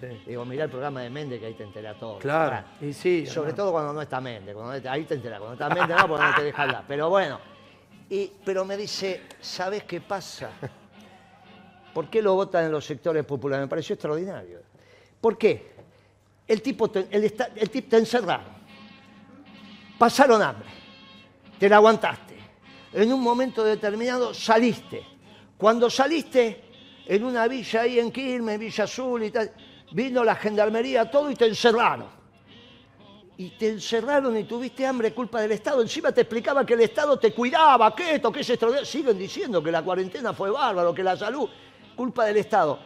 Sí. Digo, mirá el programa de Méndez que ahí te entera todo. Claro, y sí, Sobre todo cuando no está Méndez. Cuando no ahí te enteras. Cuando está Méndez no, porque no te deja hablar. Pero bueno. Y, pero me dice, ¿sabes qué pasa? ¿Por qué lo votan en los sectores populares? Me pareció extraordinario. ¿Por qué? El tipo te, el el tipo te encerraron. Pasaron hambre. Te la aguantaste. En un momento determinado saliste. Cuando saliste, en una villa ahí en Quilmes, Villa Azul y tal, vino la gendarmería, todo y te encerraron. Y te encerraron y tuviste hambre culpa del Estado. Encima te explicaba que el Estado te cuidaba, que esto, que es extraordinario. Siguen diciendo que la cuarentena fue bárbaro, que la salud, culpa del Estado.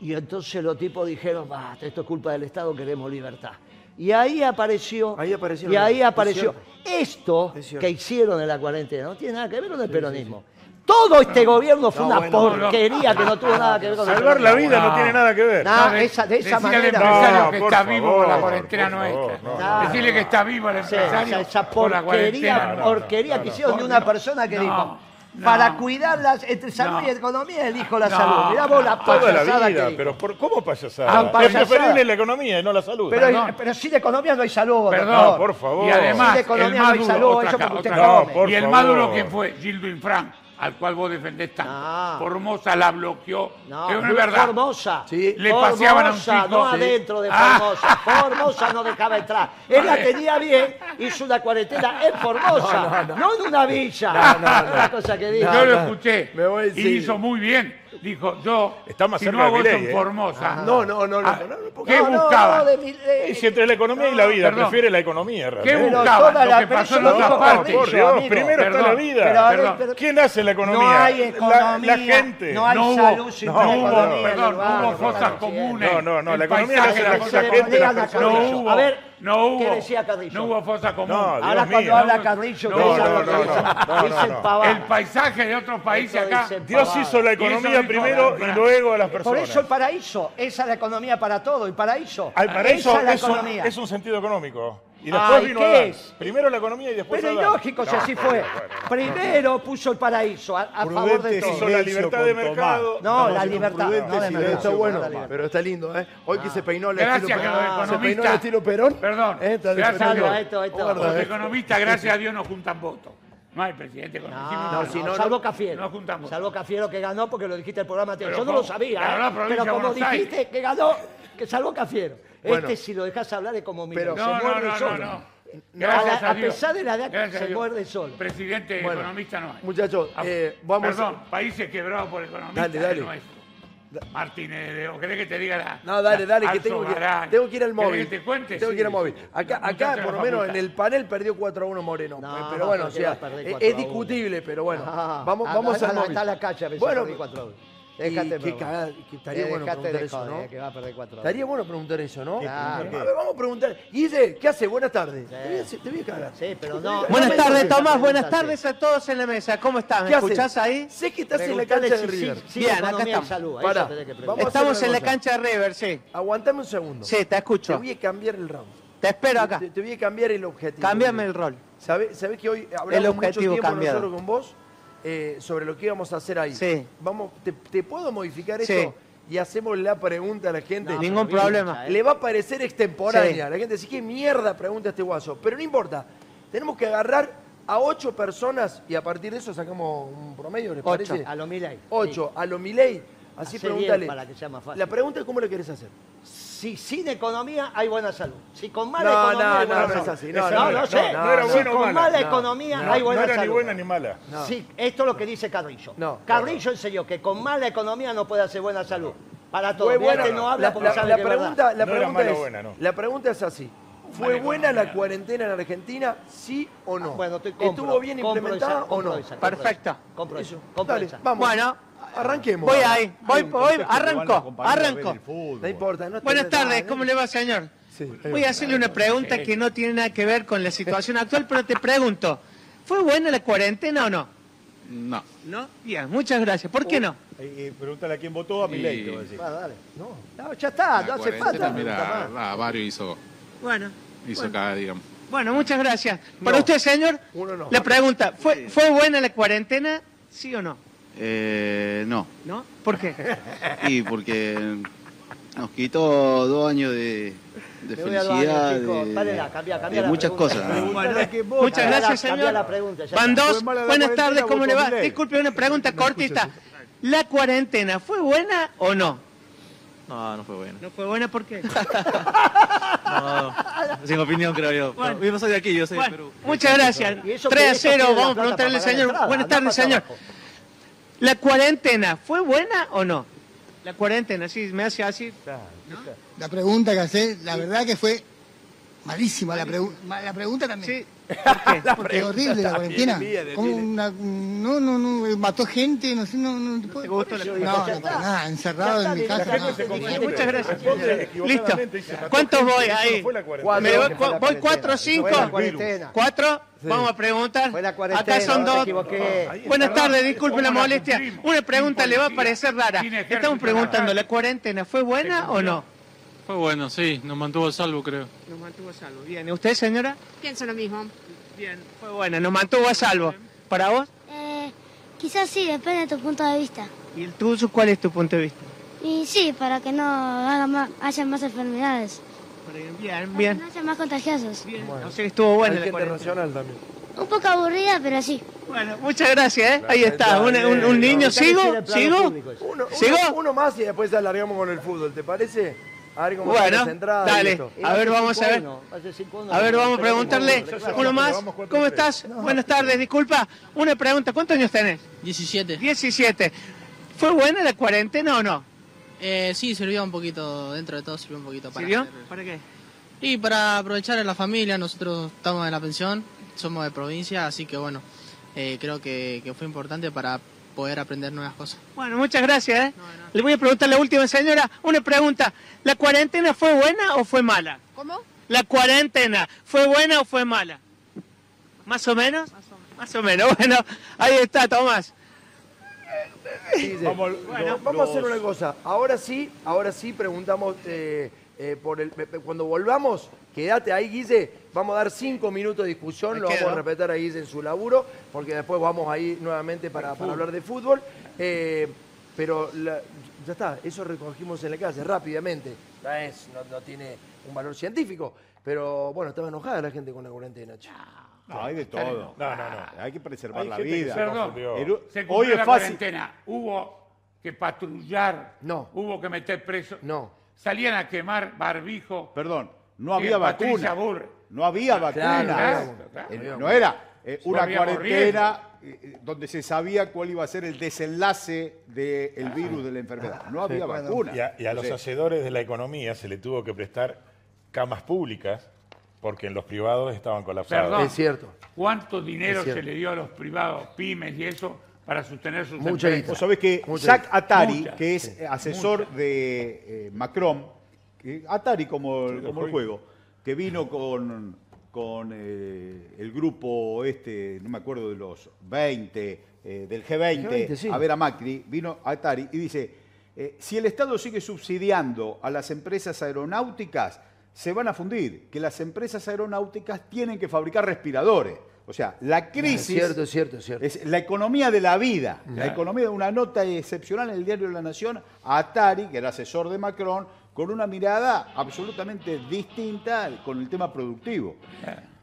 Y entonces los tipos dijeron, basta, esto es culpa del Estado, queremos libertad. Y ahí apareció, Ahí apareció y ahí apareció. Esto Es que hicieron en la cuarentena no tiene nada que ver con el peronismo. Todo este gobierno fue No, una bueno, no, no. porquería que no tuvo nada que ver con el Salvar la vida no No. tiene nada que ver. No, No, de- esa, de esa decirle al manera. empresario No, que por está vivo con la cuarentena por nuestra. no. Decirle que está vivo el Sí, empresario esa, la porquería, cuarentena. porquería que hicieron de una persona que No, dijo, no. para cuidarlas entre salud No. y economía elijo la No, salud. Mirá vos la. Toda payasada la que vida, dijo. pero por, ¿cómo payasada? Ah, es payasada. preferible la economía y no la salud. Pero, Perdón. pero sin economía no hay salud, Perdón, doctor. por favor. Y además, Sin economía el no hay salud, otra eso ca- porque usted otra- No, come. por y el más duro favor. que fue Gildo Infran, al cual vos defendés tanto. Formosa la bloqueó. No, es verdad. Formosa. Sí. Le paseaban a un Formosa, chico. no Sí. adentro de Ah. Formosa. Formosa no dejaba entrar. Él la tenía bien, hizo una cuarentena en Formosa, no, en una villa. No, no, no. Una cosa que dijo. Yo lo no. escuché. Me voy, y hizo muy bien. Dijo, yo, Está más si cerca no de hago eso Milei, en ¿eh? Formosa. No, no, no, no, Ah, no, no, no, ¿Qué No, no, buscaban? no, de mi- de- Y si entre la economía y la vida perdón. prefiere la economía, ¿Qué realmente. Pero buscaban? toda Lo la- que pero pasó eso en lo otra dijo parte. Carrillo, Por Dios, amigo. primero está la Perdón, vida. Pero, a ver, Perdón. pero- ¿Quién hace la economía? No hay La- economía. La, gente. No hay No hubo- salud sin no, economía. Perdón, no hubo cosas comunes. No, no, no, El la economía la paisaje hace de la- gente. No hubo, A ver, no hubo, ¿qué decía Carrillo? No hubo fosa común. No, Ahora cuando mío. habla Carrillo, No, que dice no, no, que no, no, no, dicen no. pavadas. El paisaje de otros países Esto acá. dicen Dios hizo la economía primero y luego a las Por personas. eso el paraíso, esa es la economía para todo, el paraíso. Al paraíso esa es la es un, economía. es un sentido económico. Y después Ay, vino ¿qué Adán. es? Primero la economía y después Pero Adán. ilógico si No, así bueno, fue. bueno. Primero puso el paraíso a, a favor de Prudente todo. Hizo la libertad de mercado. No, la libertad. prudente No, de silencio, mercado. Está bueno, No, la libertad. pero está lindo, ¿eh? Hoy que se peinó el Gracias estilo que los Perón. Se peinó el estilo Perón. Perdón. ¿eh? Está gracias a. Dios. esto, esto. Guarda, Los ¿eh? economistas, gracias a Dios, no juntan votos. No hay presidente con No, si no, salvo no- Cafiero. no juntamos. Salvo Cafiero que ganó porque lo dijiste el programa anterior. Pero Yo no lo sabía, ¿eh? provincia pero de como Buenos dijiste que ganó, que salvó Cafiero. Este bueno. este si lo dejas hablar es como mi Pero- se No, no, muerde no, no, solo. no. A, Gracias a a pesar de la edad Gracias se Dios. muerde solo. Presidente Bueno, economista no hay. muchachos, ah, eh, vamos- Perdón, países quebrados por economistas Dale, dale. no es. Martínez, ¿o querés que te diga la.? No, dale, dale, que tengo que, tengo que ir al móvil. que te cuente? Tengo que ir al móvil. Acá, acá por lo menos en el panel perdió 4 a 1 Moreno. No, pero bueno, o sea, es, discutible, pero bueno. Ah, vamos anda, vamos anda, al móvil. está la calle Bueno, 4 a 1. Déjate, qué cagada, que estaría Eh, bueno preguntar de eso, ¿no? que va a perder cuatro. Estaría bueno preguntar eso, ¿no? Claro. A ver, vamos a preguntar. Guille, ¿qué hace? Buenas tardes. Te, voy a, te voy a cagar. Sí, pero no. Buenas no tardes, Tomás. Buenas tardes a todos en la mesa. ¿Cómo están? ¿Me escuchás ahí? Sé que estás en la cancha de River. Bien, acá estamos. salud, Pará, Estamos en la cancha de River, sí. Aguantame un segundo. Sí, te Te escucho. voy a cambiar el round. Te espero acá. Te, te voy a cambiar el objetivo. Cámbiame el rol. ¿Sabés, sabés que hoy El hablamos mucho objetivo tiempo cambiado. nosotros con vos eh, sobre lo que íbamos a hacer ahí? Sí. Vamos, ¿te, te puedo modificar Sí. esto? Y hacemos la pregunta a la gente. No, Ningún pero bien, problema. ¿eh? Le va a parecer extemporánea. Sí. La gente dice, ¿qué mierda pregunta este guaso? Pero no importa. Tenemos que agarrar a ocho personas y a partir de eso sacamos un promedio, ¿les Ocho. parece? A lo Milei. Ocho. A lo Milei. Así Hacé bien pregúntale. para que sea más fácil. La pregunta es cómo lo querés hacer. Si sin economía hay buena salud. Si con mala No, economía no, hay no, buena no salud. es así. No, No, no, no, no, no, sé. no era si bueno con mala. mala No, economía no, hay No buena era ni salud. buena ni mala. No. Sí, esto es lo que dice Carrillo. No. Carrillo enseñó que con mala economía no puede hacer buena salud. Para todos. Fue buena. que no habla la, porque la- sabe la que pregunta, la No pregunta es, buena, no. la pregunta es así. ¿Fue buena la cuarentena en Argentina, sí o no? Bueno, te compro, ¿Estuvo bien implementada esa, o no? esa, compro Eso. eso. Compro Dale, esa. vamos. Bueno, arranquemos. voy ahí. Voy, voy, arranco, arranco. No importa. No Buenas tardes, ah, ¿cómo le va, señor? Sí. Voy a hacerle una pregunta que no tiene nada que ver con la situación actual, pero te pregunto, ¿fue buena la cuarentena o no? No. ¿No? Bien, muchas gracias. ¿por qué no? Eh, eh, pregúntale a quién votó, a mi ley, te voy a decir. Ah, dale. No, no, ya está, no hace falta. mira, hizo, Bueno, hizo bueno, cada, digamos. bueno, muchas gracias. Para No. usted, señor, Uno no. la pregunta, ¿fue, ¿fue buena la cuarentena, sí o no? Eh, no. ¿No? ¿Por qué? Y porque Nos quitó dos años de, de felicidad, chicos. de, Párela, cambia, cambia de la muchas pregunta. cosas. Pregunta. Bueno, que vos- muchas Cambia gracias, señor. la pregunta, ya Van dos. Buenas tardes, ¿cómo le va? Disculpe, una pregunta cortita. ¿La cuarentena fue buena o no? No, no fue bueno. ¿No fue buena por qué? No, sin opinión creo yo. Bueno. Yo no soy de aquí, yo soy de Bueno, Perú. muchas gracias. Y eso 3 a que eso 0, tiene la vamos a preguntarle al señor. Buenas tardes, señor. abajo. ¿La cuarentena fue buena o no? La cuarentena, sí, me hace así. La pregunta que hace, la verdad que fue malísima la, pregu- la pregunta también. Sí. ¿Por qué? Porque horrible la cuarentena. Como una, no, no, no, mató gente, no sé, no, no, te puedo- ¿Te gustó la no, cuarentena? no, para nada, encerrado en mi casa. no. Muchas gracias. Listo. ¿Cuántos voy no ahí? fue la cuarentena. Cuatro, ¿Me voy, cuatro o cinco? ¿Cuatro? Vamos a preguntar. Fue la cuarentena, Acá son no dos. Buenas tardes, disculpe la ¿cómo la molestia. Una pregunta le va a parecer rara. Estamos preguntando. ¿la cuarentena fue buena o no? Fue bueno, sí, nos mantuvo a salvo, creo. Nos mantuvo a salvo. Bien, ¿y usted, señora? Pienso lo mismo. Bien, fue buena, nos mantuvo a salvo. ¿Para vos? Eh, quizás sí, depende de tu punto de vista. ¿Y el tuyo cuál es tu punto de vista? Y sí, para que no haga más, haya más enfermedades. Bien, Para que bien. no haya más contagiosos. O sea estuvo buena Hay la racional también. Un poco aburrida, pero sí. Bueno, muchas gracias, ¿eh? Ahí está, un, un- un niño. ¿Sigo? ¿Sigo? eso. Uno, ¿Sigo? uno, uno más y después alargamos con el fútbol, ¿te parece? A ver cómo Bueno, entradas. dale. A ver, vamos a ver. 5-1, hace 5-1. A ver, vamos a preguntarle uno más. ¿Cómo estás? Buenas tardes, disculpa. Una pregunta, ¿cuántos años tenés? 17. 17. ¿Fue buena la cuarentena o no? Eh, sí, sirvió un poquito, dentro de todo sirvió un poquito para... ¿Sirvió? hacer- ¿Para qué? Y para aprovechar a la familia, nosotros estamos en la pensión, somos de provincia, así que bueno, eh, creo que, que fue importante para poder aprender nuevas cosas. Bueno, muchas gracias, ¿eh? Le voy a preguntar a la última señora una pregunta. ¿La cuarentena fue buena o fue mala? ¿Cómo? ¿La cuarentena fue buena o fue mala? ¿Más o menos? Más o menos. Bueno, ahí está, Tomás. Dice, Vamos, bueno, los- vamos a hacer una cosa. Ahora sí, ahora sí preguntamos eh, eh, por el. Cuando volvamos, quédate ahí, Guille. Vamos a dar cinco minutos de discusión. Me lo quedo. vamos a respetar a Guille en su laburo, porque después vamos a ir nuevamente para, para hablar de fútbol. Eh, pero la- ya está, eso recogimos en la clase rápidamente. No, es, no, no tiene un valor científico. Pero bueno, estaba enojada la gente con la cuarentena. che. No, hay de todo. No, no, no. Hay que preservar Hay la gente que vida. se Perdón. confundió. Eru- Se Hoy cumplió es la fácil. cuarentena. Hubo que patrullar. No. Hubo que meter preso. No. Salían a quemar barbijo. Perdón, no había Patricia vacuna. Burr. No había vacuna. claro, claro. No era eh, No una cuarentena eh, eh, donde se sabía cuál iba a ser el desenlace del virus de la enfermedad. No había vacuna. Y a, y a los Sí. hacedores de la economía se le tuvo que prestar camas públicas porque en los privados estaban colapsados. Perdón. Es cierto. ¿Cuánto dinero cierto. se le dio a los privados, pymes y eso, para sostener sus Mucha empresas? Vos sabés que Mucha. Attari, Mucha, que es sí, asesor de eh, Macron, que- Atari como el juego, que vino con, con eh, el grupo este, no me acuerdo de los 20, eh, del G20, G20, sí. a ver a Macri, vino a Atari y dice, eh, si el Estado sigue subsidiando a las empresas aeronáuticas, se van a fundir, que las empresas aeronáuticas tienen que fabricar respiradores. O sea, la crisis... Es cierto, es cierto, es cierto. Es la economía de la vida. La economía de una nota excepcional en el diario La Nación a Atari, que era asesor de Macron, con una mirada absolutamente distinta con el tema productivo.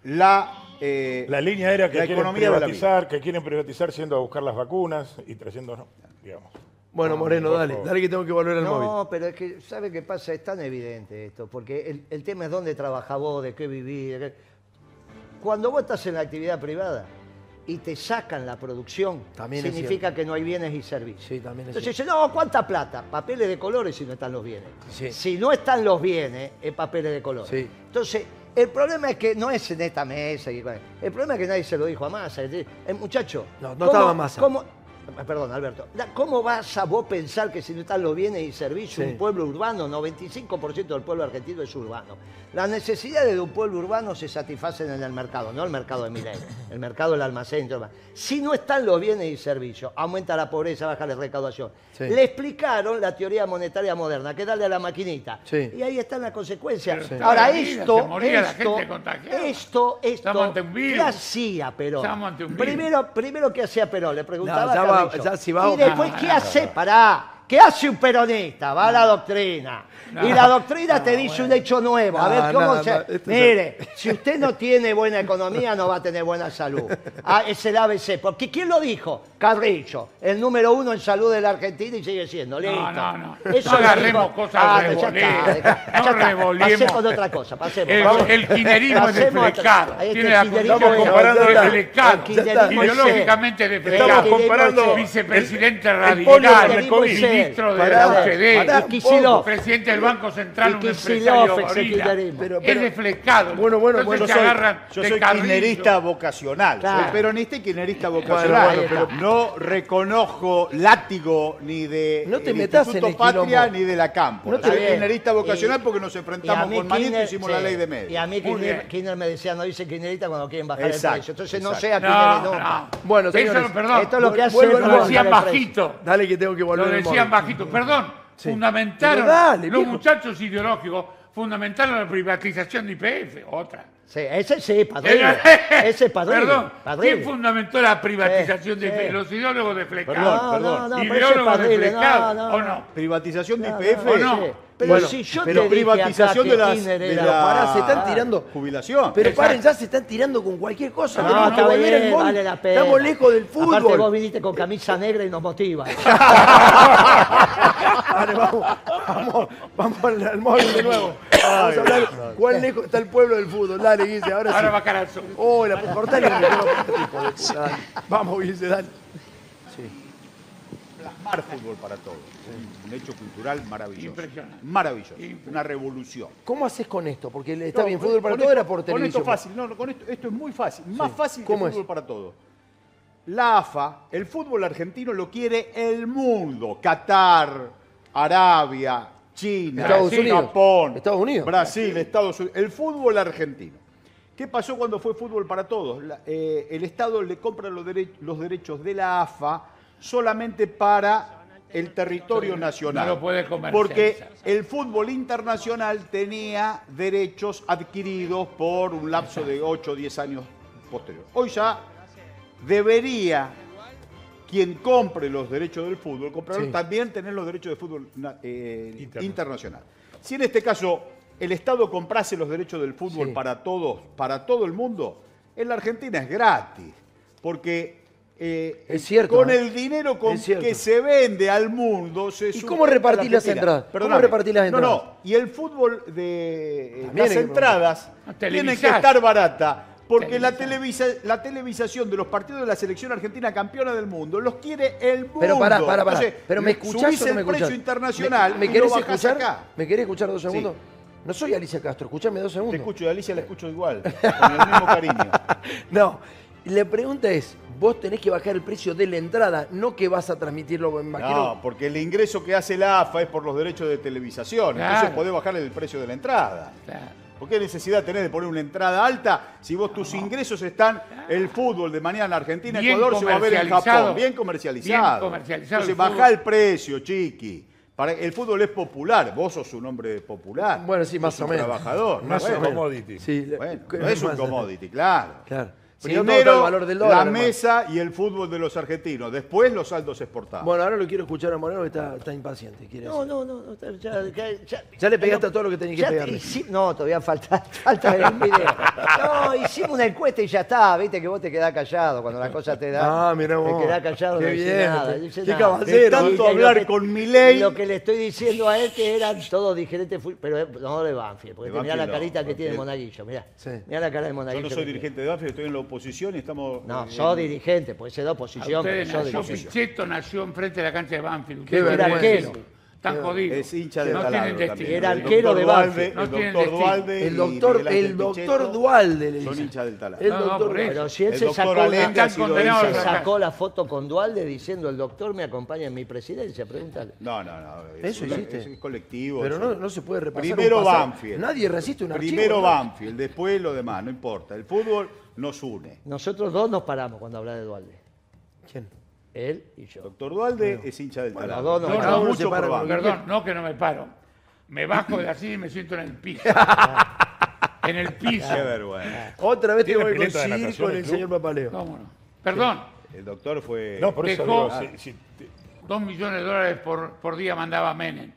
La, eh, La línea era que la quieren privatizar, que quieren privatizar yendo a buscar las vacunas y trayendo, no, digamos. Bueno, Moreno, por dale, dale que tengo que volver al móvil. No, pero es que, ¿sabe qué pasa? Es tan evidente esto, porque el, el tema es dónde trabaja vos, de qué vivís. de qué- Cuando vos estás en la actividad privada y te sacan la producción, También significa que no hay bienes y servicios. Sí, también es Entonces dice, no, ¿cuánta plata? Papeles de colores si no están los bienes. Sí. Si no están los bienes, es papeles de colores. Sí. Entonces, el problema es que no es en esta mesa. El problema es que nadie se lo dijo a Massa. El muchacho. No, no ¿cómo- estaba Massa. Cómo- Perdón, Alberto. ¿Cómo vas a vos pensar que si no están los bienes y servicios, Sí. un pueblo urbano, 95% del pueblo argentino es urbano? Las necesidades de un pueblo urbano se satisfacen en el mercado, no el mercado de Milei, el mercado del almacén. y todo. Si no están los bienes y servicios, aumenta la pobreza, baja la recaudación. Sí. Le explicaron la teoría monetaria moderna, que darle a la maquinita. Sí. Y ahí están las consecuencias. Ahora, vida esto, esto, esto, esto. ¿qué hacía Perón? Primero, primero, ¿qué hacía Perón? Le preguntaba No, va- ya si va- Y después, ¿qué hace? Pará. ¿Qué hace un peronista? Va a la doctrina. y la doctrina te dice un hecho nuevo. A No, ver cómo se. es- Mire, si usted no tiene buena economía, no va a tener buena salud. Ah, es el ABC. Porque ¿quién lo dijo? Carrillo, el número uno en salud de la Argentina y sigue siendo. Listo. no, no. Eso No lo agarremos cosas Ah, ya está, ya No está. Pasemos otra cosa. Pasemos. El- el kirchnerismo es está, Tiene la- estamos es- comparando es Ideológicamente. El kirchnerismo comparando. Vicepresidente radical, el COVID. Ministro de la Y Kicillof. presidente del Banco Central, Y un empresario gorila. kirchnerismo. Pero- es pero- desflecado. Bueno, bueno, Entonces bueno, se soy- agarran Yo de soy Carrillo. kirchnerista vocacional. Claro. Soy peronista y kirchnerista Bueno, vocacional. bueno, pero- no reconozco látigo ni de No te el metas Instituto en el Patria quilombo. ni de la Campo. No No te- soy kirchnerista vocacional Y- porque nos Y enfrentamos con Manito y hicimos sí. la ley de Y medio. a mí Kirchner. Kirchner me decía, no dice kirchnerista cuando quieren bajar Exacto, el precio. Entonces no exacto. sea No, kirchner nunca. no. Bueno, Eso, señores, perdón. Esto es lo que hace Lo decían bajito. Dale que tengo que Lo volver al decían bajito. Perdón, Sí. fundamentaron, dale, los viejo. muchachos ideológicos fundamentaron la privatización de IPF, otra. Sí, ese sí, padrino. Ese es padrino. Perdón, padrino. ¿quién fundamentó la privatización Sí, de sí. IPF? Los ideólogos de Flecado. Perdón, No, perdón. no, no, Ideólogos de. Flecado, No, ¿o no. Privatización de No, IPF. no, ¿O no? sí. Pero Bueno, si yo pero te dije privatización de las de la Pará, se están tirando. jubilación. Pero Exacto. paren, ya se están tirando con cualquier cosa. No, Tenemos que volver móvil. vale la pena. Estamos lejos del Aparte vos fútbol. viniste con camisa negra y nos motiva. Dale, vamos, vamos, vamos al, al móvil de nuevo. Vamos a hablar cuán lejos está el pueblo del fútbol. Dale, Guille, ahora sí. Ahora va a cara al sol. Oh, la cortale el micrófono, hijo de puta, dale. Vamos, Guille, dale. Plasmar fútbol para todos. Un hecho cultural maravilloso. Impresionante. Maravilloso. Impresionante. Una revolución. ¿Cómo haces con esto? Porque está No, bien, con- fútbol para con todo esto- era por Con televisión. esto fácil, no, no, con esto, esto es muy fácil, más fácil que ¿Cómo es? fútbol para todos. La AFA, el fútbol argentino lo quiere el mundo. Qatar, Arabia, China, Estados Unidos. Japón, Estados Unidos. Brasil, Estados Unidos. El fútbol argentino. ¿Qué pasó cuando fue fútbol para todos? La- eh, el Estado le compra los, dere- los derechos de la AFA solamente para el territorio nacional. No lo puede comercializar. Porque el fútbol internacional tenía derechos adquiridos por un lapso de 8 o 10 años posterior. Hoy ya debería quien compre los derechos del fútbol, comprarlo, Sí. también tener los derechos de fútbol eh, internacional. Si en este caso el Estado comprase los derechos del fútbol Sí. para todos, para todo el mundo, en la Argentina es gratis, porque eh, Es cierto, con ¿eh? el dinero con que se vende al mundo se ¿Y cómo repartís la las entradas? ¿Cómo repartís las No, entradas? no, y el fútbol de eh, También las entradas No, tienen que estar baratas. Porque la, televisa- la televisación de los partidos de la selección argentina campeona del mundo los quiere el mundo. Pero pará, pará, pará. Entonces, Pero me escuchás subís o no me el precio internacional ¿Me, me y querés lo bajás escuchar? acá. ¿Me querés escuchar dos Sí. No soy Alicia Castro, escuchame dos Te segundos. escucho, y Alicia la escucho igual, con el mismo cariño. No, la pregunta es, vos tenés que bajar el precio de la entrada, no que vas a transmitirlo en No, porque el ingreso que hace la AFA es por los derechos de televisación. Entonces podés bajarle el precio de la entrada. Claro. ¿Por qué necesidad tenés de poner una entrada alta si vos tus ingresos están el fútbol de mañana en Argentina, Bien Ecuador se va a ver en. Japón? Bien comercializado. Bien comercializado Entonces el bajá el precio, chiqui. Para, el fútbol es popular, vos sos un hombre popular. Bueno, sí, más Sos o un menos. trabajador. Más bueno, un commodity. Sí, bueno, no es un commodity, claro. Claro. No, Primero está el valor del dólar, la hermano. mesa y el fútbol de los argentinos. Después los saldos exportados. Bueno, ahora lo quiero escuchar a Moreno que está, está impaciente. quiere No, decir. no, no, no, ya, ya, ya- Ya le pegaste a todo lo que tenías que ya te pegarle. hici- no, todavía falta, falta ver video. No, hicimos una encuesta y ya está, viste que vos te quedás callado cuando la cosa te da. Ah, mirá vos. Te quedás callado, Qué no bien, nada. qué caballero. De tanto Y lo hablar que- con Milei. Lo que le estoy diciendo a él que eran todos diferentes, fu- pero eh, no de Banfield, porque De mirá la no, carita que tiene Monaguillo, mirá. Sí. Mirá la cara de Yo Monaguillo. no que soy tiene. dirigente de Banfield, estoy en la oposición y estamos. No, eh, sos dirigente, puede ser de oposición, pero ustedes sos nació dirigente. Pichetto, nació enfrente de la cancha de Banfield. Qué Ustedes vergüenza. Están jodidos. Es hincha de no taladro tienen destino. El arquero de Dualde. No el doctor. Dualde El doctor, el doctor Dualde le Son dice. hinchas del taladro. El No, no, doctor por eso. Pero si él El se doctor sacó, ha sido se hincha- sacó la foto con Dualde diciendo el doctor me acompaña en mi presidencia, pregúntale. No, no, no. Eso es, hiciste. es colectivo. Pero no, no se puede repasar. Primero un pasado. Banfield. Nadie resiste un archivo. Primero ¿no? Banfield, después lo demás, no importa. El fútbol nos une. Nosotros dos nos paramos cuando habla de Dualde. Él y yo. Doctor Dualde es hincha del Bueno, taladro. no, une uno mucho para. Perdón, no que no me paro. Me bajo de la silla y me siento en el piso. en el piso. Qué vergüenza. Otra vez te ¿Tiene voy a con el señor Papaleo. ¿Cómo no? Perdón. El doctor fue. No, por eso Dejó- digo, si- si te- dos millones de dólares por, por día mandaba Menem.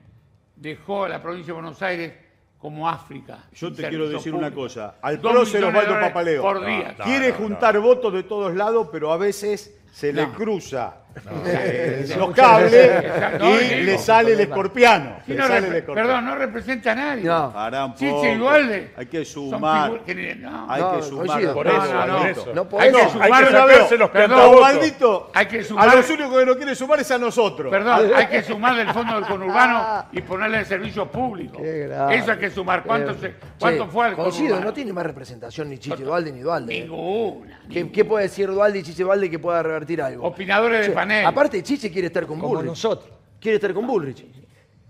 Dejó a la provincia de Buenos Aires como África. Yo te quiero decir una cosa. Al prócer Osvaldo Papaleo Por día. No, quiere no, juntar votos de todos lados, pero a veces se le No. cruza los sí. cables. No, y le sale el escorpiano. Sí, le no sale el repre- escorpiano. perdón, no representa a nadie. No. Y Dualde Hay que son sumar. figu- no. Hay No, que sumar. coincido. Por No, eso, no, no. por eso. No Hay que No, sumar, que perdón, sacarse los perdón, A Hay que a sumar- los únicos que no quiere sumar es a nosotros. Perdón, hay que sumar del fondo del conurbano y ponerle el servicio público. Qué grave. Eso hay que sumar. ¿Cuánto, se- cuánto fue al coincido, conurbano? no tiene más representación ni Chiche Dualde ni Dualde. ¿eh? Ninguna. ¿Qué, qué puede decir Dualde y Chiche Dualde que pueda revertir algo? Opinadores de panel. Aparte, Chiche quiere estar con Como Bullrich. nosotros. Quiere estar con Bullrich.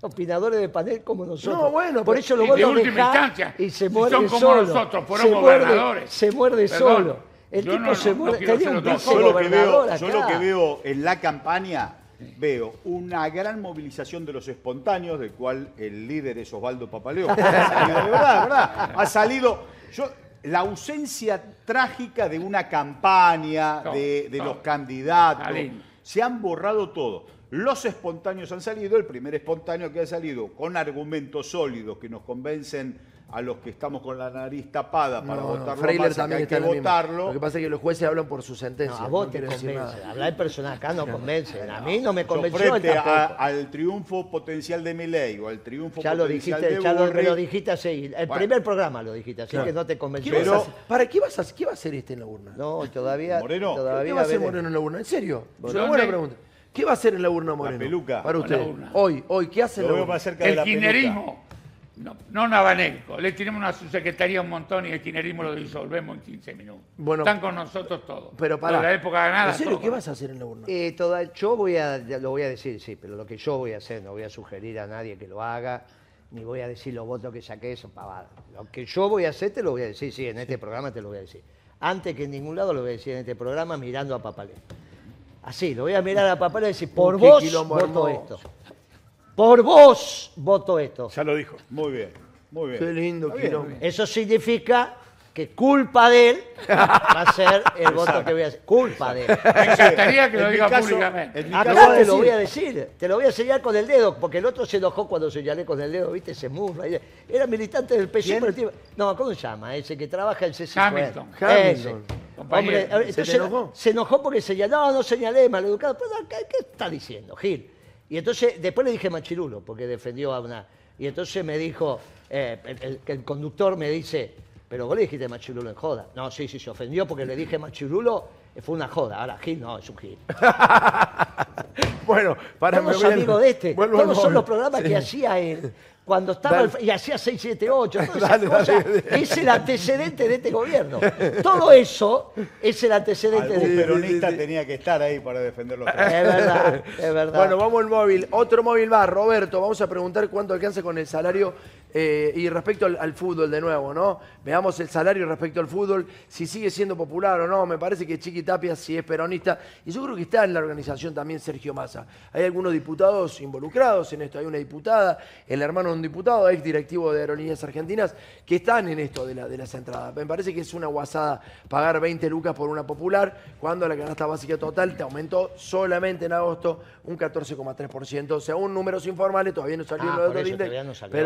Opinadores de panel como nosotros. No, bueno, Por eso lo y de lo última instancia, y se si muerde son como solo. nosotros, fueron se muerde, gobernadores. se muerde Perdón, solo. El yo tipo no- se no- no muerde. quiero tenía ser un otra cosa. Yo lo, que vicegobernador veo, acá. yo lo que veo en la campaña, veo una gran movilización de los espontáneos, del cual el líder es Osvaldo Papaleo. De verdad, de verdad. Ha salido. Yo, la ausencia trágica de una campaña, No, de, de no. los candidatos. Se han borrado todo. Los espontáneos han salido, el primer espontáneo que ha salido con argumentos sólidos que nos convencen a los que estamos con la nariz tapada para No, no, votarlo más, que también hay está que votarlo. Lo que pasa es que los jueces hablan por su No, sentencia. a vos no te quiere decir convence. nada. Hablar personal acá no convence. A mí no me convenció frente a- al triunfo potencial de Milei o al triunfo Ya lo potencial dijiste, de ya lo, lo dijiste así. El Bueno. primer programa lo dijiste, así que no te ¿Qué convenció. a Pero-? ¿Para qué vas a, qué va a hacer este en la urna? No, todavía. Moreno. todavía ¿Qué va a hacer. Moreno en la urna? ¿En serio? Es una buena pregunta. ¿Qué va a hacer en la urna Moreno? peluca. Para usted. Hoy, hoy, ¿qué hace en Lo la urna? El kirchnerismo, no, no Nabanelco, le tenemos una subsecretaría un montón y el kirchnerismo lo disolvemos en 15 minutos. Bueno, Están con nosotros todos. Pero para. La época ganada. ¿En serio todos. qué vas a hacer en la urna? Eh, toda- yo voy a, lo voy a decir, sí, pero lo que yo voy a hacer, no voy a sugerir a nadie que lo haga, ni voy a decir los votos que saqué, son pavadas. Lo que yo voy a hacer te lo voy a decir, sí, en este programa te lo voy a decir. Antes que en ningún lado lo voy a decir en este programa mirando a Papalé. Así, lo voy a mirar a Papalé y decir, por qué vos voto esto. Por vos voto esto. Ya lo dijo. Muy bien, muy bien. Qué lindo Está bien. quilombo. Eso significa que culpa de él va a ser el voto que voy a hacer. Culpa de él. Me encantaría que En lo mi diga caso- públicamente. en mi Acá te lo voy a decir, te lo voy a señalar con el dedo, porque el otro se enojó cuando señalé con el dedo, ¿viste? Se murra. Era militante del PC, ¿Quién? pero el tipo- No, ¿cómo se llama? Ese que trabaja en CC. Hamilton. Hamilton. Compañero. Hombre, ¿Se te entonces, enojó? Se enojó porque señaló, no, no señalé, maleducado. Pero, ¿qué, qué está diciendo, Gil? Y entonces, después le dije machirulo, porque defendió a una... Y entonces me dijo, eh, el, el- conductor me dice, pero vos le dijiste machirulo en joda. No, sí, sí, se ofendió porque le dije machirulo, eh, fue una joda. Ahora, Gil no, es un Gil. Bueno, para al- amigos de este. Todos son los programas Sí. que hacía él. Cuando estaba el- y hacía 678, todas esas Dale, dale, cosas, dale. es el antecedente de este gobierno. Todo eso es el antecedente Algún de peronista sí, sí. tenía que estar ahí para defenderlo. Es verdad, es verdad. Bueno, vamos al móvil. Otro móvil va, Roberto. Vamos a preguntar cuánto alcanza con el salario eh, y respecto al, al fútbol de nuevo, ¿no? Veamos el salario respecto al fútbol, si sigue siendo popular o no. Me parece que Chiqui Tapia sí es peronista. Y yo creo que está en la organización también Sergio Massa. Hay algunos diputados involucrados en esto. Hay una diputada, el hermano de un diputado, ex directivo de Aerolíneas Argentinas, que están en esto de, la, de las entradas. Me parece que es una guasada pagar 20 lucas por una popular cuando la canasta básica total te aumentó solamente en agosto un 14,3%. Según números informales, todavía no salió Ah, lo de eso, Index,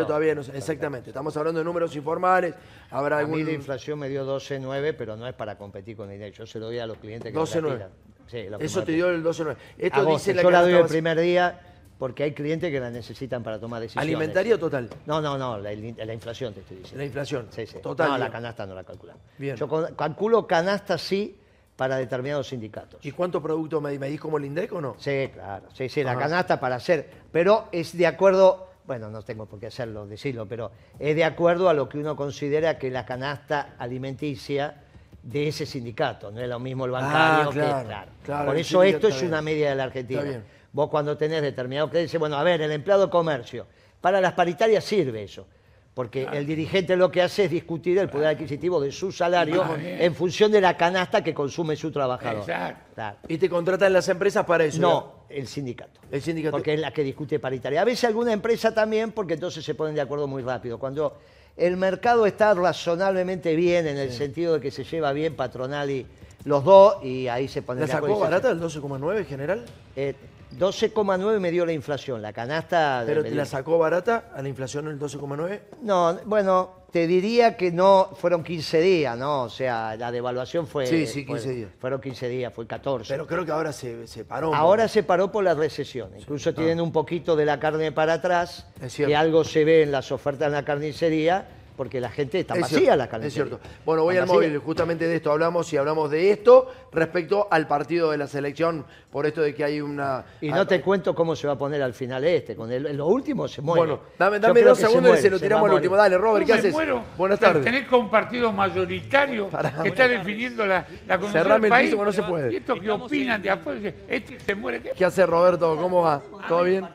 todavía no salió. Exactamente, estamos hablando de números informales. Habrá A algún. mí la inflación me dio 12.9, pero no es para competir con INEC. Yo se lo doy a los clientes que me la 12,9. tiran. Sí, Eso te dio el 12,9. Esto Agosto. dice la Yo la doy el primer día porque hay clientes que la necesitan para tomar decisiones. ¿Alimentaria o total? No, no, no, la, la inflación te estoy diciendo. La inflación. Sí, sí. Total. no, la canasta no la calculamos. Bien. Yo calculo canasta sí para determinados sindicatos. ¿Y cuántos productos me medís como el INDEC o no? Sí, claro. Sí, sí, la canasta para hacer. Pero es de acuerdo, bueno, no tengo por qué hacerlo, decirlo, pero es de acuerdo a lo que uno considera que la canasta alimenticia de ese sindicato. No es lo mismo el bancario Ah, que. claro, Claro. claro, por eso esto es una media de la Argentina. Vos cuando tenés determinado que dice, bueno, a ver, el empleado de comercio, para las paritarias sirve eso. Porque el dirigente lo que hace es discutir el poder adquisitivo de su salario Ah, en función de la canasta que consume su trabajador. Exacto. Y te contratan las empresas para eso. No, el sindicato. El sindicato. Porque es la que discute paritaria. A veces alguna empresa también, porque entonces se ponen de acuerdo muy rápido. Cuando el mercado está razonablemente bien, en el sentido de que se lleva bien patronal y, los dos y ahí se pone ¿La la sacó barata el 12,9 general? Eh, 12,9 me dio la inflación, la canasta... ¿Pero te la sacó barata a la inflación el 12,9? No, bueno, te diría que no, fueron 15 días, ¿no? O sea, la devaluación fue... Sí, sí, fue- 15 días. Fueron 15 días, fue 14. Pero creo que ahora se, se paró. Ahora se paró por la recesión. Incluso tienen un poquito de la carne para atrás, Es cierto. que algo se ve en las ofertas en la carnicería, porque la gente está Es vacía cierto, la Es carnicería. cierto. Bueno, voy al vacía. móvil, justamente de esto hablamos y hablamos de esto respecto al partido de la selección, por esto de que hay una... Y no te cuento cómo se va a poner al final este. Con el, en lo último se muere. Bueno, dame, dame dos que se segundos y se lo tiramos al último. Dale, Robert, ¿qué Me haces? muero. Buenas tardes. Tenés con un partido mayoritario que está definiendo la, la condición Cerrame del el país. piso, no se puede. ¿Y estos que opinan de afuera? Este se muere. ¿qué? ¿Qué hace Roberto? ¿Cómo va? ¿Todo bien?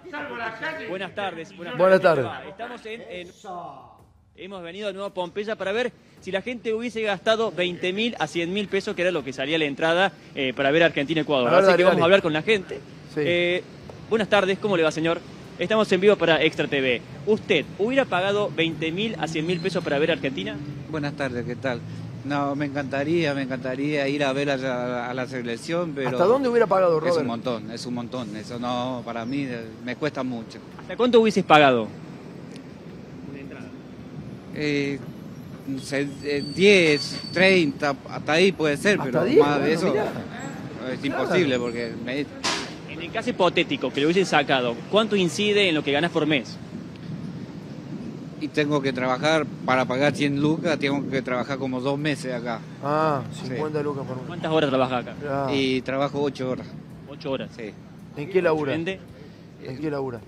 Buenas tardes. Buenas tardes. Estamos en, en- Hemos venido de nuevo a Pompeya para ver si la gente hubiese gastado 20 mil a 100 mil pesos, que era lo que salía la entrada eh, para ver Argentina-Ecuador. Así dale, que vamos dale. a hablar con la gente. Eh, buenas tardes, ¿cómo le va, señor? Estamos en vivo para Extra TV. ¿Usted hubiera pagado 20 mil a 100 mil pesos para ver Argentina? Buenas tardes, ¿qué tal? No, me encantaría, me encantaría ir a ver a la, a la selección, pero... ¿Hasta dónde hubiera pagado, Es Robert? un montón, es un montón. Eso no, para mí eh, me cuesta mucho. ¿Hasta cuánto hubieses pagado? Eh, no sé, eh, 10, 30, hasta ahí puede ser, ¿Hasta pero 10? más de Bueno, eso mirá. es imposible porque me, En el caso hipotético que le hubiesen sacado, ¿cuánto incide en lo que ganas por mes? y tengo que trabajar para pagar 100 lucas, tengo que trabajar como dos meses acá. Ah, 50 lucas por mes. ¿Cuántas horas trabajas acá? Ah. Y trabajo 8 horas. ¿Ocho horas? Sí. ¿En qué labura? ¿En qué labura?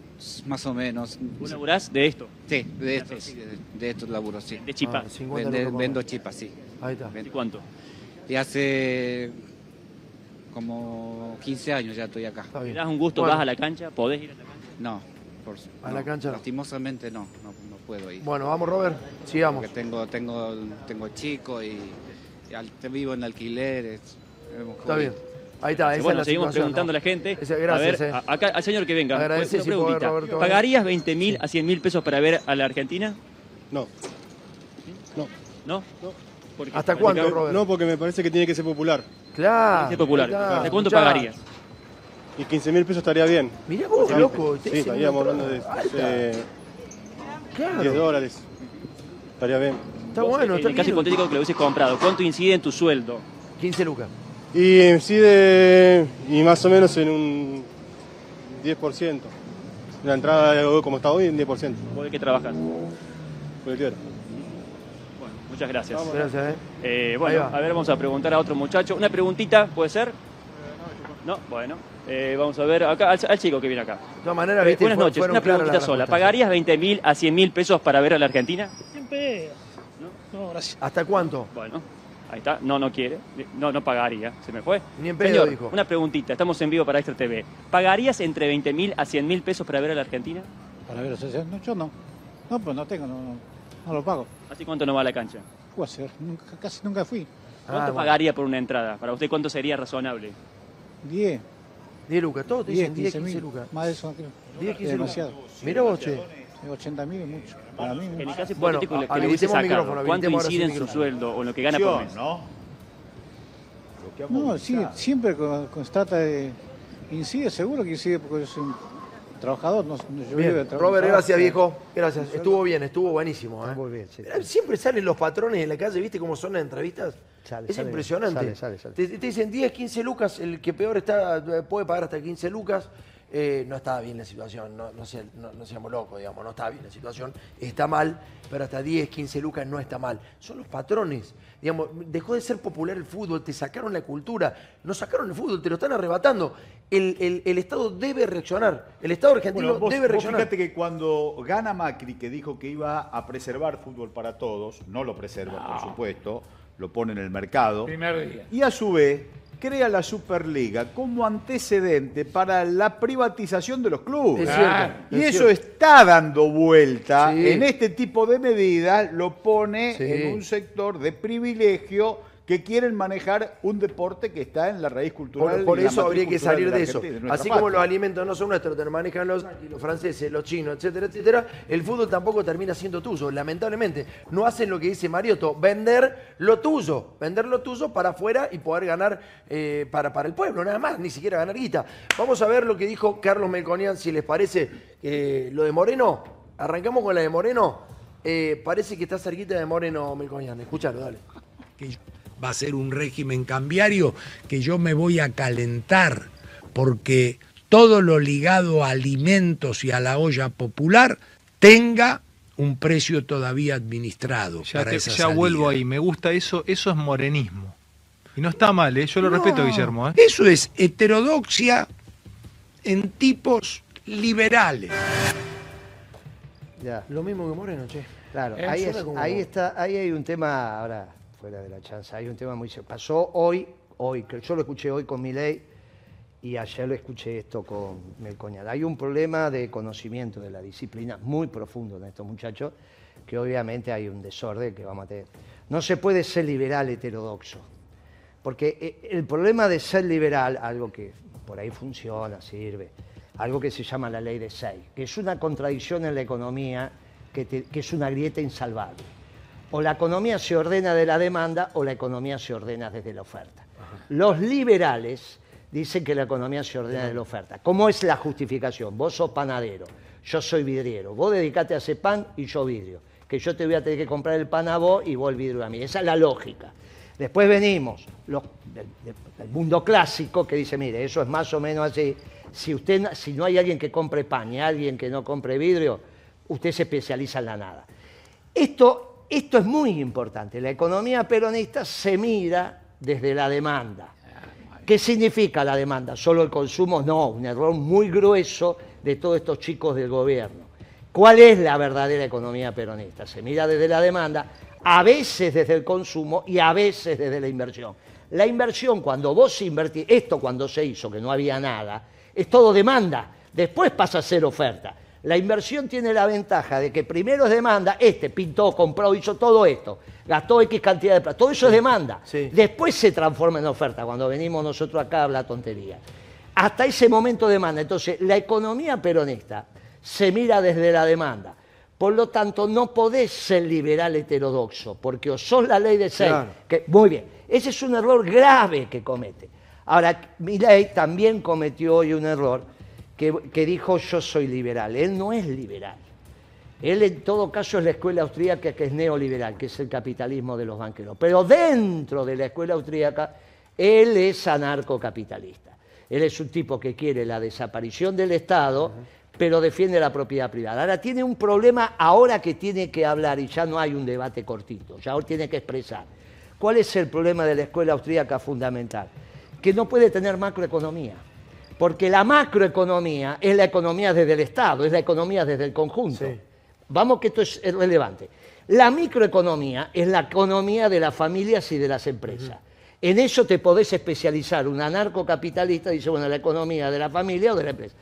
Más o menos. ¿Vos laburás de esto? Sí, de esto, sí, de, de estos laburos, sí. De chipa. Ah, 50 Vende- lucas por vendo chipas, sí. Ahí está. Vendo. ¿Y cuánto? Y hace como 15 años ya estoy acá. ¿Te das un gusto? Bueno. ¿Vas a la cancha? ¿Podés ir a la cancha? No, por, A no, la cancha. Lastimosamente no, no, no puedo ir. Bueno, vamos, Robert. Sigamos. Porque tengo, tengo, tengo chico y, y al- vivo en alquileres. Está bien. Ahí está, esa bueno, es la seguimos situación, preguntando ¿no? a la gente. Gracias, a ver, eh. a- acá, al señor que venga. Agradece una si preguntita. Roberto. ¿Pagarías 20 mil a 100 mil pesos para ver a la Argentina? No. No. ¿No? ¿Por qué? ¿Hasta cuándo, Robert? No, porque me parece que tiene que ser popular. Claro. Tiene que ser popular. está. ¿Hasta cuánto Escuchá. pagarías? Y 15 mil pesos estaría bien. Mirá vos, Sí, loco. Sí, estaríamos hablando de eh, Claro. 10 dólares. Estaría bien. Está Vos, bueno, En está el caso bien. hipotético que lo hubieses comprado, ¿cuánto incide en tu sueldo? 15 lucas. Y incide, y más o menos en un 10%. La entrada, como está hoy, en 10%. ¿Vos de qué trabajas? Bueno, muchas gracias. Gracias, eh. Eh, bueno, va. a ver, vamos a preguntar a otro muchacho. Una preguntita, ¿puede ser? No, bueno. Eh, vamos a ver acá al, al chico que viene acá. De todas maneras, Eh, viste, buenas noches, una preguntita sola. ¿Pagarías 20 mil a 100 mil pesos para ver a la Argentina? No, gracias. ¿Hasta cuánto? Bueno, ahí está. No, no quiere. No, no pagaría. Se me fue. Ni en pedo, Señor, dijo. una preguntita. Estamos en vivo para Extra TV. ¿Pagarías entre 20 mil a 100 mil pesos para ver a la Argentina? Para ver, sea, no, yo no. No, pues no tengo, no, no, no lo pago. ¿Hace cuánto no va a la cancha? Fue a ser, nunca, casi nunca fui. ¿Cuánto bueno. pagaría por una entrada? Para usted, ¿cuánto sería razonable? 10, 10 lucas. Todos te 10, dicen 10, 15 15 mil. lucas. Más de eso no creo. 10, 15 Es lucas. demasiado. Mirá vos, che. 80 mil es mucho. Para mí, En el caso Bueno, hipotético que le hubiese sacado, micrófono, ¿cuánto incide en su sueldo o en lo que gana por mes? ¿no? No, sí, siempre con, con se trata de... Incide, seguro que incide porque es un trabajador. No, no- yo vivo de Bien, tra- Robert, trabajo, gracias, viejo. Gracias. Estuvo bien, estuvo buenísimo. ¿eh? Muy bien, sí. Mirá, Siempre salen los patrones en la calle, ¿viste cómo son las entrevistas? Sale, es sale, impresionante. sale, sale, sale. Te, te dicen 10, 15 lucas, el que peor está eh, puede pagar hasta 15 lucas. Eh, no está bien la situación, no, no, se- no- no seamos locos, digamos, no está bien la situación. Está mal, pero hasta 10, 15 lucas no está mal. Son los patrones. Digamos, dejó de ser popular el fútbol, te sacaron la cultura, no sacaron el fútbol, te lo están arrebatando. El, el- el Estado debe reaccionar. El Estado argentino Bueno, vos, debe vos reaccionar. fíjate que cuando gana Macri, que dijo que iba a preservar fútbol para todos, no lo preserva, por supuesto, lo pone en el mercado. Primer día. Y a su vez crea la Superliga como antecedente para la privatización de los clubes. Es cierto, y es eso cierto. está dando vuelta Sí. en este tipo de medidas, lo pone Sí. en un sector de privilegio que quieren manejar un deporte que está en la raíz cultural. Por, por eso habría que salir de eso. Así como los alimentos no son nuestros, te lo manejan los, franceses, los chinos, etcétera, etcétera, el fútbol tampoco termina siendo tuyo, lamentablemente. No hacen lo que dice Mariotto, vender lo tuyo, vender lo tuyo para afuera y poder ganar eh, para, para el pueblo, nada más, ni siquiera ganar guita. Vamos a ver lo que dijo Carlos Melconian, si les parece eh, lo de Moreno. Arrancamos con la de Moreno. Eh, parece que está cerquita de Moreno Melconian. Escúchalo, dale. Va a ser un régimen cambiario, que yo me voy a calentar porque todo lo ligado a alimentos y a la olla popular tenga un precio todavía administrado. Ya, para te- esa ya salida. vuelvo ahí, me gusta eso, eso es morenismo. Y no está mal, ¿eh? yo lo No, respeto, Guillermo. ¿eh? Eso es heterodoxia en tipos liberales. Ya. Lo mismo que Moreno, che. Claro, Eh, ahí, suena es- como- ahí está, ahí hay un tema, ahora fuera de la chanza, hay un tema muy pasó hoy, hoy, que yo lo escuché hoy con Milei y ayer lo escuché esto con Melcoñal. Hay un problema de conocimiento de la disciplina muy profundo en estos muchachos, que obviamente hay un desorden que vamos a tener. No se puede ser liberal heterodoxo, porque eh, el problema de ser liberal, algo que por ahí funciona, sirve, algo que se llama la ley de seis, que es una contradicción en la economía, que es una grieta insalvable. O la economía se ordena de la demanda o la economía se ordena desde la oferta. Los liberales dicen que la economía se ordena de la oferta. ¿Cómo es la justificación? Vos sos panadero, yo soy vidriero, vos dedicate a hacer pan y yo vidrio, que yo te voy a tener que comprar el pan a vos y vos el vidrio a mí. Esa es la lógica. Después venimos del, mundo clásico que dice, mire, eso es más o menos así. Si, usted, si no hay alguien que compre pan y alguien que no compre vidrio, usted se especializa en la nada. Esto, esto es muy importante. La economía peronista se mira desde la demanda. ¿Qué significa la demanda? ¿Solo el consumo? No, un error muy grueso de todos estos chicos del gobierno. ¿Cuál es la verdadera economía peronista? Se mira desde la demanda, a veces desde el consumo y a veces desde la inversión. La inversión, cuando vos invertís, esto cuando se hizo, que no había nada, es todo demanda, después pasa a ser oferta. La inversión tiene la ventaja de que primero es demanda, este pintó, compró, hizo todo esto, gastó X cantidad de plata, todo eso es demanda. Después se transforma en oferta, cuando venimos nosotros acá a hablar tontería. Hasta ese momento demanda. Entonces, la economía peronista se mira desde la demanda. Por lo tanto, no podés ser liberal heterodoxo, porque o sos la ley de seis, Claro. que, muy bien, ese es un error grave que comete. Ahora, Milei también cometió hoy un error que, que dijo yo soy liberal. Él no es liberal. Él en todo caso es la escuela austríaca que es neoliberal, que es el capitalismo de los banqueros. Pero dentro de la escuela austríaca, él es anarcocapitalista. Él es un tipo que quiere la desaparición del Estado, pero defiende la propiedad privada. Ahora tiene un problema ahora que tiene que hablar y ya no hay un debate cortito, ya ahora tiene que expresar. ¿Cuál es el problema de la escuela austríaca fundamental? Que no puede tener macroeconomía. Porque la macroeconomía es la economía desde el Estado, es la economía desde el conjunto. Vamos que esto es relevante. La microeconomía es la economía de las familias y de las empresas. En eso te podés especializar. Un anarcocapitalista dice, bueno, la economía de la familia o de la empresa.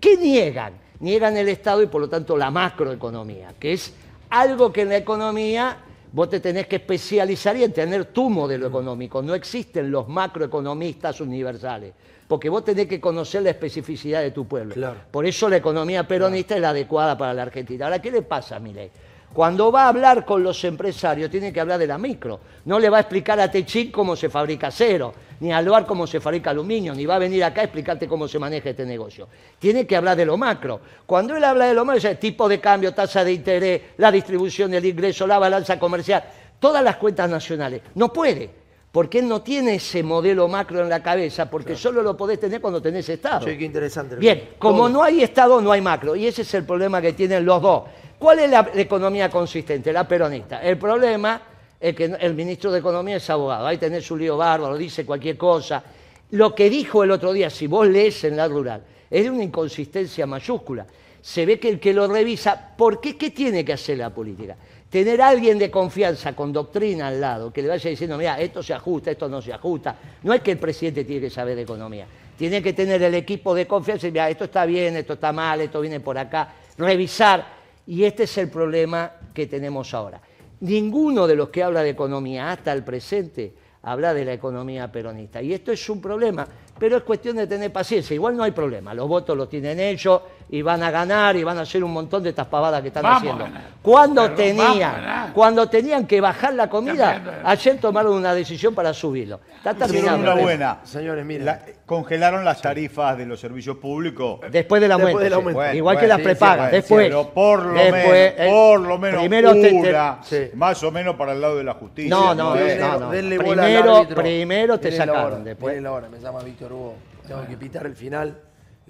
¿Qué niegan? Niegan el Estado y por lo tanto la macroeconomía, que es algo que en la economía vos te tenés que especializar y entender tu modelo económico. No existen los macroeconomistas universales, porque vos tenés que conocer la especificidad de tu pueblo. Por eso la economía peronista es la adecuada para la Argentina. Ahora, ¿qué le pasa a Milei? Cuando va a hablar con los empresarios, tiene que hablar de la micro. No le va a explicar a Techín cómo se fabrica acero, ni a Loar cómo se fabrica aluminio, ni va a venir acá a explicarte cómo se maneja este negocio. Tiene que hablar de lo macro. Cuando él habla de lo macro, es tipo de cambio, tasa de interés, la distribución del ingreso, la balanza comercial, todas las cuentas nacionales. No puede, porque él no tiene ese modelo macro en la cabeza, porque solo lo podés tener cuando tenés Estado. Che, qué interesante. Bien, como no hay Estado, no hay macro. Y ese es el problema que tienen los dos. ¿Cuál es la economía consistente? La peronista. El problema es que el ministro de Economía es abogado. Ahí tenés su lío bárbaro, dice cualquier cosa. Lo que dijo el otro día, si vos lees en la rural, es de una inconsistencia mayúscula. Se ve que el que lo revisa, ¿por qué? ¿Qué tiene que hacer la política? Tener a alguien de confianza con doctrina al lado, que le vaya diciendo, mira, esto se ajusta, esto no se ajusta. No es que el presidente tiene que saber economía. Tiene que tener el equipo de confianza y mira, esto está bien, esto está mal, esto viene por acá. Revisar. Y este es el problema que tenemos ahora. Ninguno de los que habla de economía hasta el presente hablar de la economía peronista. Y esto es un problema, pero es cuestión de tener paciencia. Igual no hay problema, los votos los tienen ellos y van a ganar y van a hacer un montón de estas pavadas que están Vamos a haciendo. ganar. Cuando Perdón, vamos a tenían, ganar. cuando tenían que bajar la comida, Cambiando ayer tomaron una decisión para subirlo. Está Hicieron terminado. una buena. Señores, miren. La- congelaron las tarifas de los servicios públicos. Después del aumento. Después del sí. aumento. Bueno, Igual que bueno, las sí, prepagas. sí, después. Pero por lo después, menos, eh, por lo menos primero te- te- una, Sí. más o menos para el lado de la justicia. No, no, es- no, no. Denle bola al Primero, árbitro. primero te Miren la sacaron. hora, Después. miren la hora, me llama Víctor Hugo. Tengo que pitar el final.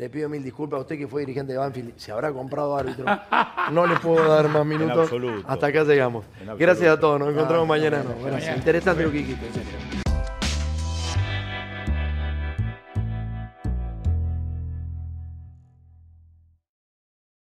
Le pido mil disculpas a usted que fue dirigente de Banfield. Se habrá comprado árbitro. No le puedo dar más minutos. absoluto. Hasta acá llegamos. Gracias a todos. Nos encontramos mañana. no, no. no, Gracias. Interesante lo que en serio.